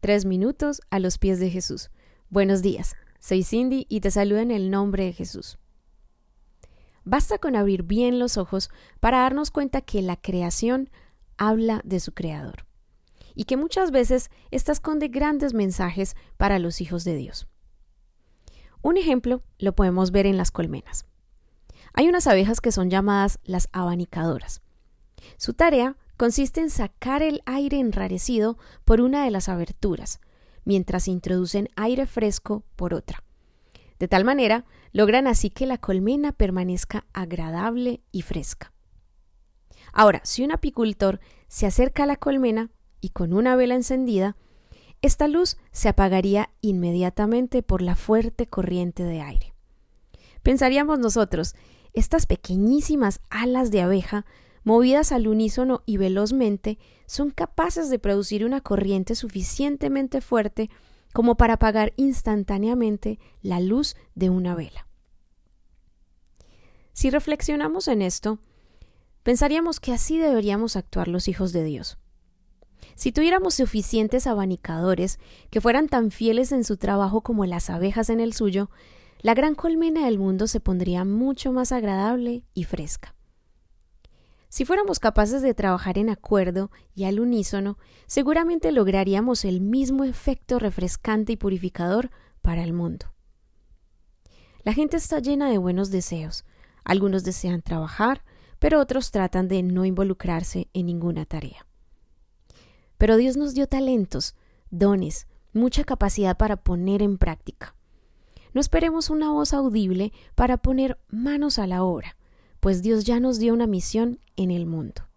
Tres minutos a los pies de Jesús. Buenos días, soy Cindy y te saludo en el nombre de Jesús. Basta con abrir bien los ojos para darnos cuenta que la creación habla de su creador y que muchas veces ésta esconde grandes mensajes para los hijos de Dios. Un ejemplo lo podemos ver en las colmenas. Hay unas abejas que son llamadas las abanicadoras. Su tarea consiste en sacar el aire enrarecido por una de las aberturas, mientras introducen aire fresco por otra. De tal manera, logran así que la colmena permanezca agradable y fresca. Ahora, si un apicultor se acerca a la colmena y con una vela encendida, esta luz se apagaría inmediatamente por la fuerte corriente de aire. Pensaríamos nosotros, estas pequeñísimas alas de abeja movidas al unísono y velozmente, son capaces de producir una corriente suficientemente fuerte como para apagar instantáneamente la luz de una vela. Si reflexionamos en esto, pensaríamos que así deberíamos actuar los hijos de Dios. Si tuviéramos suficientes abanicadores que fueran tan fieles en su trabajo como las abejas en el suyo, la gran colmena del mundo se pondría mucho más agradable y fresca. Si fuéramos capaces de trabajar en acuerdo y al unísono, seguramente lograríamos el mismo efecto refrescante y purificador para el mundo. La gente está llena de buenos deseos. Algunos desean trabajar, pero otros tratan de no involucrarse en ninguna tarea. Pero Dios nos dio talentos, dones, mucha capacidad para poner en práctica. No esperemos una voz audible para poner manos a la obra pues Dios ya nos dio una misión en el mundo.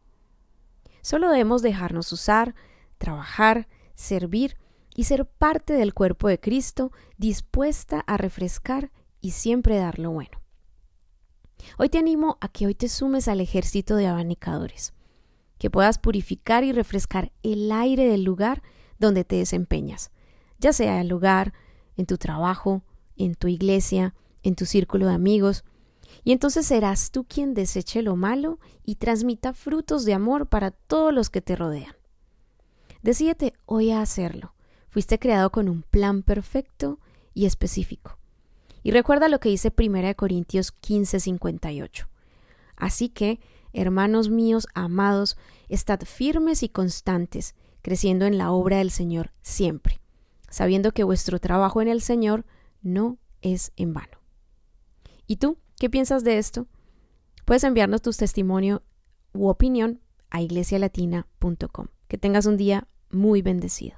Solo debemos dejarnos usar, trabajar, servir y ser parte del cuerpo de Cristo, dispuesta a refrescar y siempre dar lo bueno. Hoy te animo a que hoy te sumes al ejército de abanicadores, que puedas purificar y refrescar el aire del lugar donde te desempeñas, ya sea el lugar, en tu trabajo, en tu iglesia, en tu círculo de amigos, y entonces serás tú quien deseche lo malo y transmita frutos de amor para todos los que te rodean. Decídete hoy a hacerlo. Fuiste creado con un plan perfecto y específico. Y recuerda lo que dice 1 Corintios 15:58. Así que, hermanos míos amados, estad firmes y constantes, creciendo en la obra del Señor siempre, sabiendo que vuestro trabajo en el Señor no es en vano. ¿Y tú? ¿Qué piensas de esto? Puedes enviarnos tu testimonio u opinión a iglesialatina.com. Que tengas un día muy bendecido.